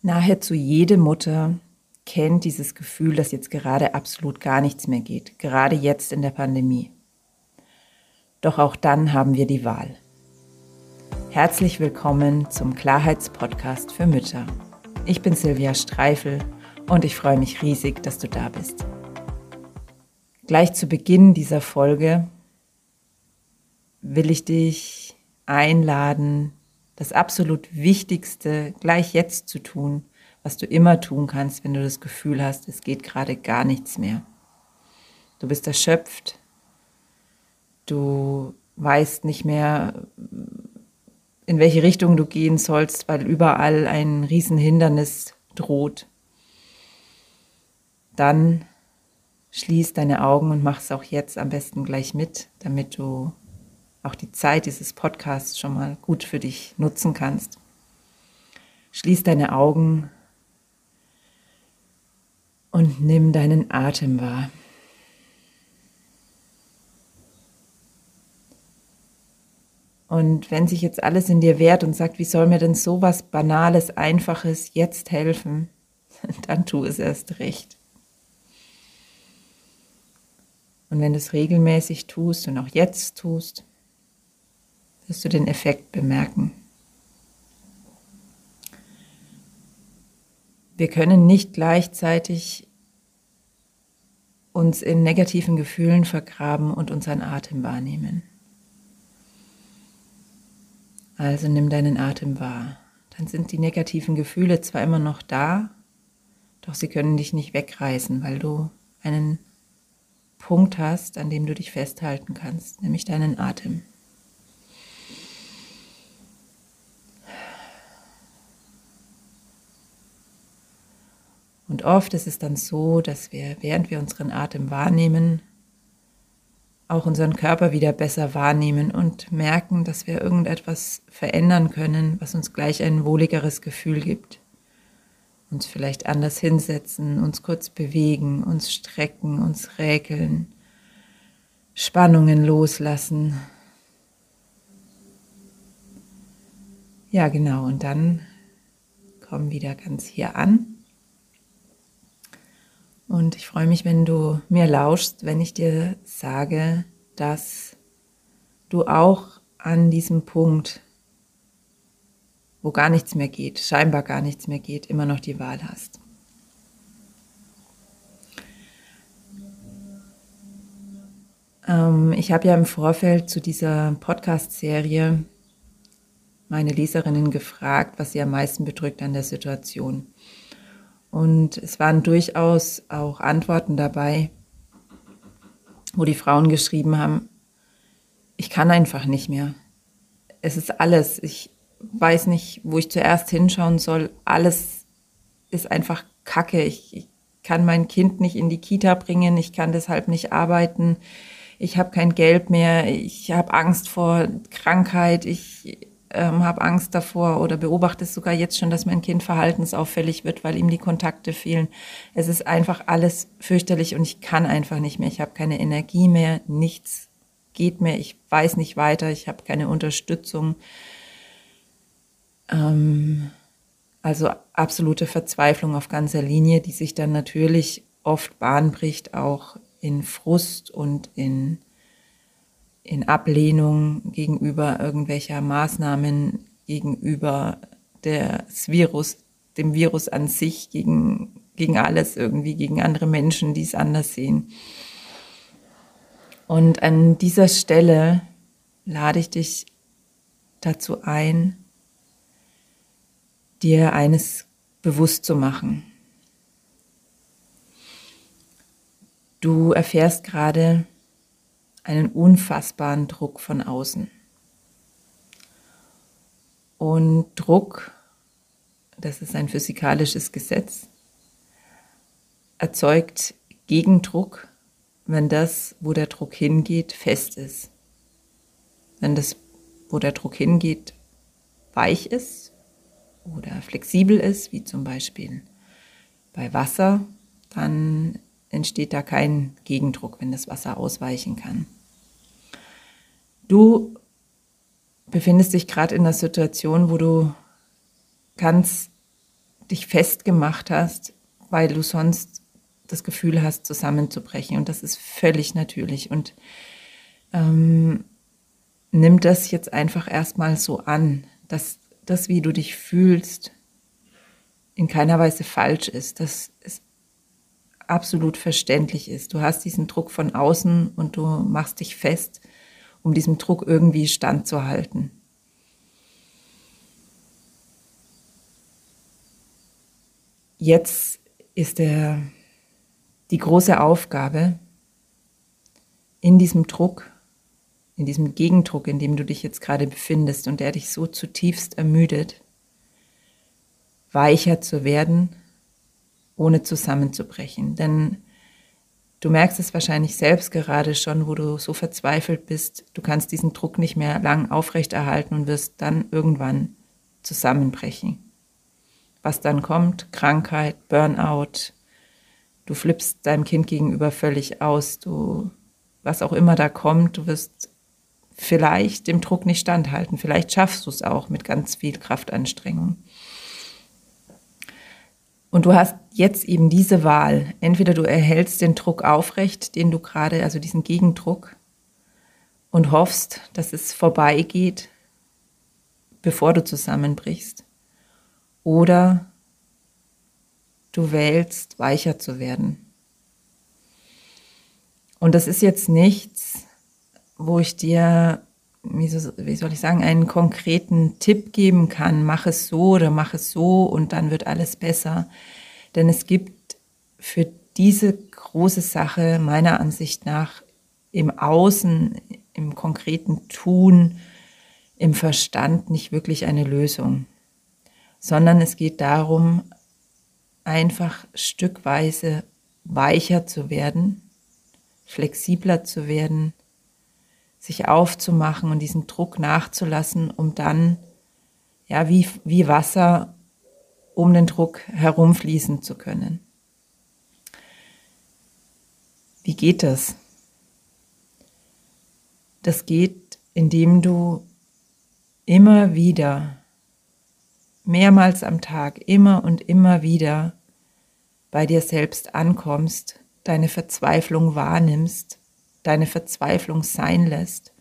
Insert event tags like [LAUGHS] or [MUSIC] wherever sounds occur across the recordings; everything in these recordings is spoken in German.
Nahezu jede Mutter kennt dieses Gefühl, dass jetzt gerade absolut gar nichts mehr geht, gerade jetzt in der Pandemie. Doch auch dann haben wir die Wahl. Herzlich willkommen zum Klarheitspodcast für Mütter. Ich bin Silvia Streifel und ich freue mich riesig, dass du da bist. Gleich zu Beginn dieser Folge will ich dich einladen, das absolut Wichtigste gleich jetzt zu tun, was du immer tun kannst, wenn du das Gefühl hast, es geht gerade gar nichts mehr. Du bist erschöpft, du weißt nicht mehr, in welche Richtung du gehen sollst, weil überall ein Riesenhindernis droht. Dann schließ deine Augen und mach es auch jetzt am besten gleich mit, damit du auch die Zeit dieses Podcasts schon mal gut für dich nutzen kannst. Schließ deine Augen und nimm deinen Atem wahr. Und wenn sich jetzt alles in dir wehrt und sagt, wie soll mir denn so was Banales, Einfaches jetzt helfen, [LAUGHS] dann tu es erst recht. Und wenn du es regelmäßig tust und auch jetzt tust, wirst du den Effekt bemerken. Wir können nicht gleichzeitig uns in negativen Gefühlen vergraben und unseren Atem wahrnehmen. Also nimm deinen Atem wahr. Dann sind die negativen Gefühle zwar immer noch da, doch sie können dich nicht wegreißen, weil du einen Punkt hast, an dem du dich festhalten kannst, nämlich deinen Atem. Und oft ist es dann so, dass wir, während wir unseren Atem wahrnehmen, auch unseren Körper wieder besser wahrnehmen und merken, dass wir irgendetwas verändern können, was uns gleich ein wohligeres Gefühl gibt. Uns vielleicht anders hinsetzen, uns kurz bewegen, uns strecken, uns räkeln, Spannungen loslassen. Ja, genau, und dann komm wieder ganz hier an und ich freue mich, wenn du mir lauschst, wenn ich dir sage, dass du auch an diesem Punkt, wo gar nichts mehr geht, scheinbar gar nichts mehr geht, immer noch die Wahl hast. Ähm, ich habe ja im Vorfeld zu dieser Podcast-Serie meine Leserinnen gefragt, was sie am meisten bedrückt an der Situation. Und es waren durchaus auch Antworten dabei, wo die Frauen geschrieben haben, ich kann einfach nicht mehr. Es ist alles. Ich weiß nicht, wo ich zuerst hinschauen soll. Alles ist einfach Kacke. Ich, ich kann mein Kind nicht in die Kita bringen. Ich kann deshalb nicht arbeiten. Ich habe kein Geld mehr. Ich habe Angst vor Krankheit. Ich ähm, habe Angst davor oder beobachte es sogar jetzt schon, dass mein Kind verhaltensauffällig wird, weil ihm die Kontakte fehlen. Es ist einfach alles fürchterlich und ich kann einfach nicht mehr. Ich habe keine Energie mehr, nichts geht mehr, ich weiß nicht weiter, ich habe keine Unterstützung. Ähm, also absolute Verzweiflung auf ganzer Linie, die sich dann natürlich oft Bahn bricht, auch in Frust und in in Ablehnung gegenüber irgendwelcher Maßnahmen, gegenüber des Virus, dem Virus an sich, gegen, gegen alles irgendwie, gegen andere Menschen, die es anders sehen. Und an dieser Stelle lade ich dich dazu ein, dir eines bewusst zu machen. Du erfährst gerade, einen unfassbaren Druck von außen. Und Druck, das ist ein physikalisches Gesetz, erzeugt Gegendruck, wenn das, wo der Druck hingeht, fest ist. Wenn das, wo der Druck hingeht, weich ist oder flexibel ist, wie zum Beispiel bei Wasser, dann entsteht da kein Gegendruck, wenn das Wasser ausweichen kann. Du befindest dich gerade in einer Situation, wo du ganz dich festgemacht hast, weil du sonst das Gefühl hast, zusammenzubrechen. Und das ist völlig natürlich. Und ähm, nimm das jetzt einfach erstmal so an, dass das, wie du dich fühlst, in keiner Weise falsch ist, dass es absolut verständlich ist. Du hast diesen Druck von außen und du machst dich fest, um diesem Druck irgendwie standzuhalten. Jetzt ist der, die große Aufgabe, in diesem Druck, in diesem Gegendruck, in dem du dich jetzt gerade befindest und der dich so zutiefst ermüdet, weicher zu werden, ohne zusammenzubrechen. Denn du merkst es wahrscheinlich selbst gerade schon, wo du so verzweifelt bist, du kannst diesen Druck nicht mehr lang aufrechterhalten und wirst dann irgendwann zusammenbrechen. Was dann kommt, Krankheit, Burnout, du flippst deinem Kind gegenüber völlig aus, du, was auch immer da kommt, du wirst vielleicht dem Druck nicht standhalten, vielleicht schaffst du es auch mit ganz viel Kraftanstrengung. Und du hast jetzt eben diese Wahl. Entweder du erhältst den Druck aufrecht, den du gerade, also diesen Gegendruck, und hoffst, dass es vorbeigeht, bevor du zusammenbrichst. Oder du wählst, weicher zu werden. Und das ist jetzt nichts, wo ich dir, wie, soll ich sagen, einen konkreten Tipp geben kann, mach es so oder mach es so und dann wird alles besser. Denn es gibt für diese große Sache meiner Ansicht nach im Außen, im konkreten Tun, im Verstand nicht wirklich eine Lösung sondern es geht darum, einfach stückweise weicher zu werden, flexibler zu werden, sich aufzumachen und diesen Druck nachzulassen, um dann, ja, wie, wie Wasser um den Druck herumfließen zu können. Wie geht das? Das geht, indem du immer wieder mehrmals am Tag, immer und immer wieder bei dir selbst ankommst, deine Verzweiflung wahrnimmst, deine Verzweiflung sein lässt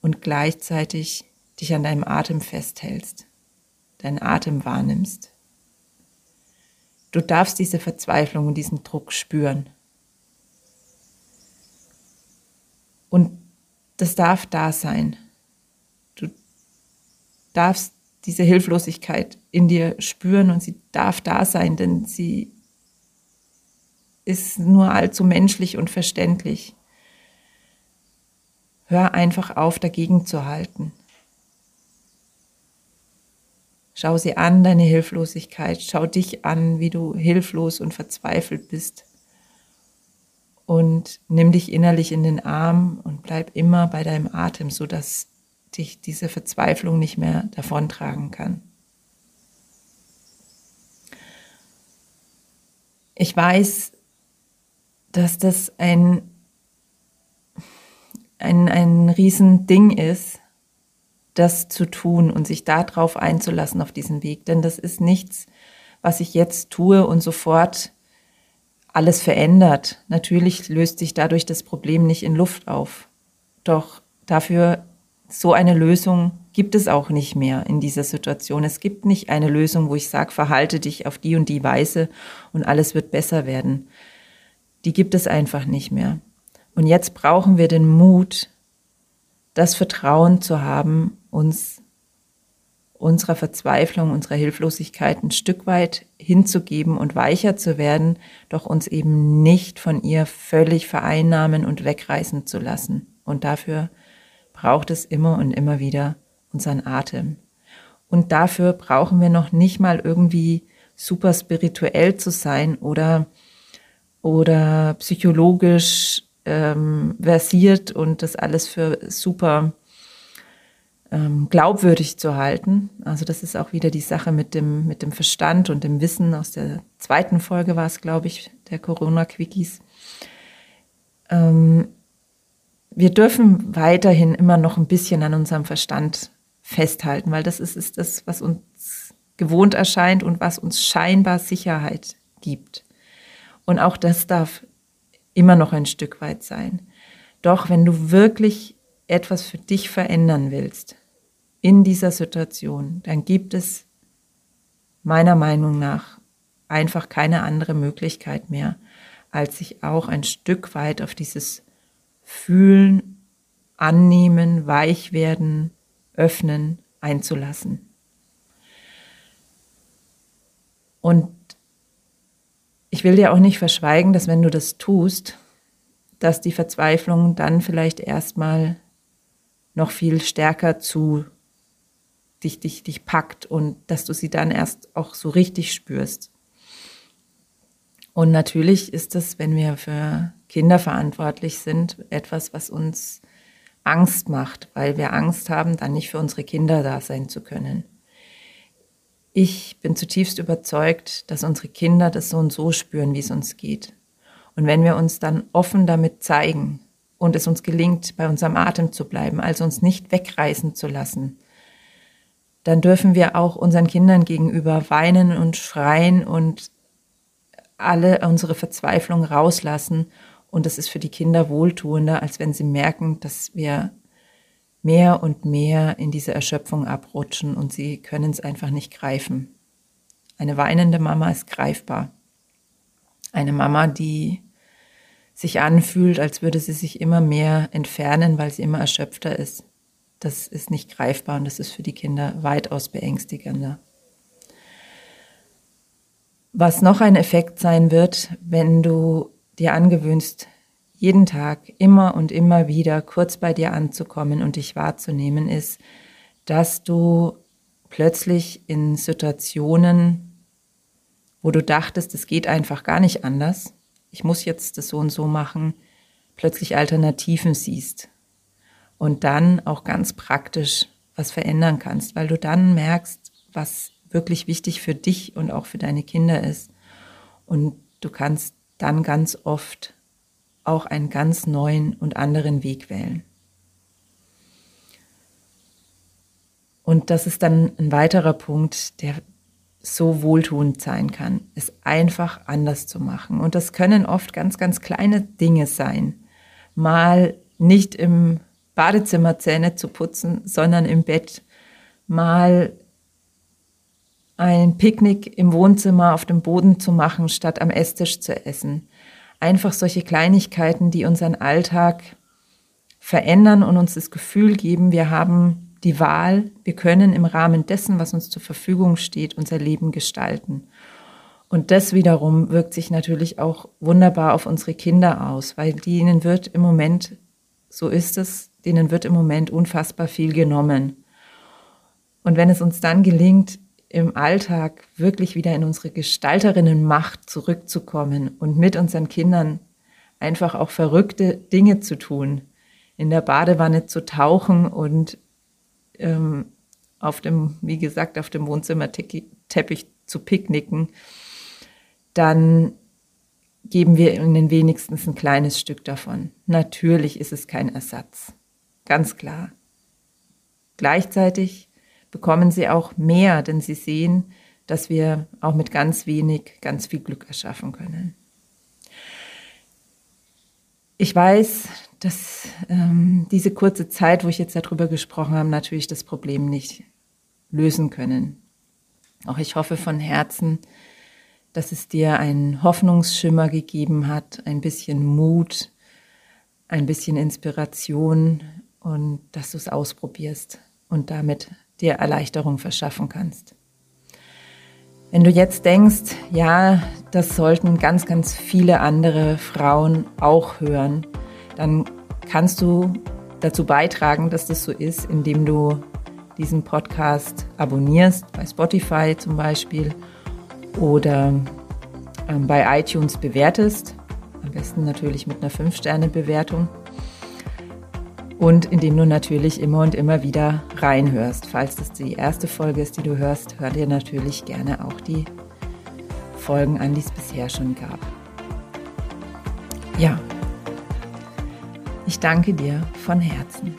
und gleichzeitig dich an deinem Atem festhältst, deinen Atem wahrnimmst. Du darfst diese Verzweiflung und diesen Druck spüren. Und das darf da sein. Du darfst diese Hilflosigkeit in dir spüren und sie darf da sein, denn sie ist nur allzu menschlich und verständlich. Hör einfach auf, dagegen zu halten. Schau sie an, deine Hilflosigkeit. Schau dich an, wie du hilflos und verzweifelt bist. Und nimm dich innerlich in den Arm und bleib immer bei deinem Atem, sodass dich diese Verzweiflung nicht mehr davontragen kann. Ich weiß, dass das ein, ein, ein Riesending ist, das zu tun und sich darauf einzulassen auf diesen Weg. Denn das ist nichts, was ich jetzt tue und sofort alles verändert. Natürlich löst sich dadurch das Problem nicht in Luft auf. Doch dafür so eine Lösung gibt es auch nicht mehr in dieser Situation. Es gibt nicht eine Lösung, wo ich sage, verhalte dich auf die und die Weise und alles wird besser werden. Die gibt es einfach nicht mehr. Und jetzt brauchen wir den Mut, das Vertrauen zu haben, uns unserer Verzweiflung, unserer Hilflosigkeit ein Stück weit hinzugeben und weicher zu werden, doch uns eben nicht von ihr völlig vereinnahmen und wegreißen zu lassen. Und dafür braucht es immer und immer wieder unseren Atem. Und dafür brauchen wir noch nicht mal irgendwie super spirituell zu sein oder, oder psychologisch ähm, versiert und das alles für super ähm, glaubwürdig zu halten. Also das ist auch wieder die Sache mit dem, mit dem Verstand und dem Wissen. Aus der zweiten Folge war es, glaube ich, der Corona-Quickies. Ähm, wir dürfen weiterhin immer noch ein bisschen an unserem Verstand festhalten, weil das ist, ist das, was uns gewohnt erscheint und was uns scheinbar Sicherheit gibt. Und auch das darf immer noch ein Stück weit sein. Doch wenn du wirklich etwas für dich verändern willst in dieser Situation, dann gibt es meiner Meinung nach einfach keine andere Möglichkeit mehr, als sich auch ein Stück weit auf dieses Fühlen, Annehmen, Weichwerden, Öffnen einzulassen. Und ich will dir auch nicht verschweigen, dass wenn du das tust, dass die Verzweiflung dann vielleicht erstmal noch viel stärker zu dich, dich, dich packt und dass du sie dann erst auch so richtig spürst. Und natürlich ist das, wenn wir für Kinder verantwortlich sind, etwas, was uns Angst macht, weil wir Angst haben, dann nicht für unsere Kinder da sein zu können. Ich bin zutiefst überzeugt, dass unsere Kinder das so und so spüren, wie es uns geht. Und wenn wir uns dann offen damit zeigen und es uns gelingt, bei unserem Atem zu bleiben, also uns nicht wegreißen zu lassen, dann dürfen wir auch unseren Kindern gegenüber weinen und schreien und alle unsere Verzweiflung rauslassen. Und es ist für die Kinder wohltuender, als wenn sie merken, dass wir mehr und mehr in diese Erschöpfung abrutschen und sie können es einfach nicht greifen. Eine weinende Mama ist greifbar. Eine Mama, die sich anfühlt, als würde sie sich immer mehr entfernen, weil sie immer erschöpfter ist. Das ist nicht greifbar und das ist für die Kinder weitaus beängstigender. Was noch ein Effekt sein wird, wenn du dir angewöhnst, jeden Tag immer und immer wieder kurz bei dir anzukommen und dich wahrzunehmen, ist, dass du plötzlich in Situationen, wo du dachtest, es geht einfach gar nicht anders, ich muss jetzt das so und so machen, plötzlich Alternativen siehst und dann auch ganz praktisch was verändern kannst, weil du dann merkst, was wirklich wichtig für dich und auch für deine Kinder ist. Und du kannst dann ganz oft auch einen ganz neuen und anderen Weg wählen. Und das ist dann ein weiterer Punkt, der so wohltuend sein kann, es einfach anders zu machen. Und das können oft ganz, ganz kleine Dinge sein. Mal nicht im Badezimmer Zähne zu putzen, sondern im Bett. Mal ein Picknick im Wohnzimmer auf dem Boden zu machen, statt am Esstisch zu essen einfach solche Kleinigkeiten, die unseren Alltag verändern und uns das Gefühl geben, wir haben die Wahl, wir können im Rahmen dessen, was uns zur Verfügung steht, unser Leben gestalten. Und das wiederum wirkt sich natürlich auch wunderbar auf unsere Kinder aus, weil denen wird im Moment, so ist es, denen wird im Moment unfassbar viel genommen. Und wenn es uns dann gelingt, im Alltag wirklich wieder in unsere Gestalterinnenmacht zurückzukommen und mit unseren Kindern einfach auch verrückte Dinge zu tun, in der Badewanne zu tauchen und ähm, auf dem, wie gesagt, auf dem Wohnzimmerteppich zu picknicken, dann geben wir ihnen wenigstens ein kleines Stück davon. Natürlich ist es kein Ersatz, ganz klar. Gleichzeitig bekommen sie auch mehr, denn sie sehen, dass wir auch mit ganz wenig ganz viel Glück erschaffen können. Ich weiß, dass ähm, diese kurze Zeit, wo ich jetzt darüber gesprochen habe, natürlich das Problem nicht lösen können. Auch ich hoffe von Herzen, dass es dir einen Hoffnungsschimmer gegeben hat, ein bisschen Mut, ein bisschen Inspiration und dass du es ausprobierst und damit dir Erleichterung verschaffen kannst. Wenn du jetzt denkst, ja, das sollten ganz, ganz viele andere Frauen auch hören, dann kannst du dazu beitragen, dass das so ist, indem du diesen Podcast abonnierst, bei Spotify zum Beispiel oder ähm, bei iTunes bewertest. Am besten natürlich mit einer 5-Sterne-Bewertung und indem du natürlich immer und immer wieder reinhörst. Falls das die erste Folge ist, die du hörst, hör dir natürlich gerne auch die Folgen an, die es bisher schon gab. Ja, ich danke dir von Herzen.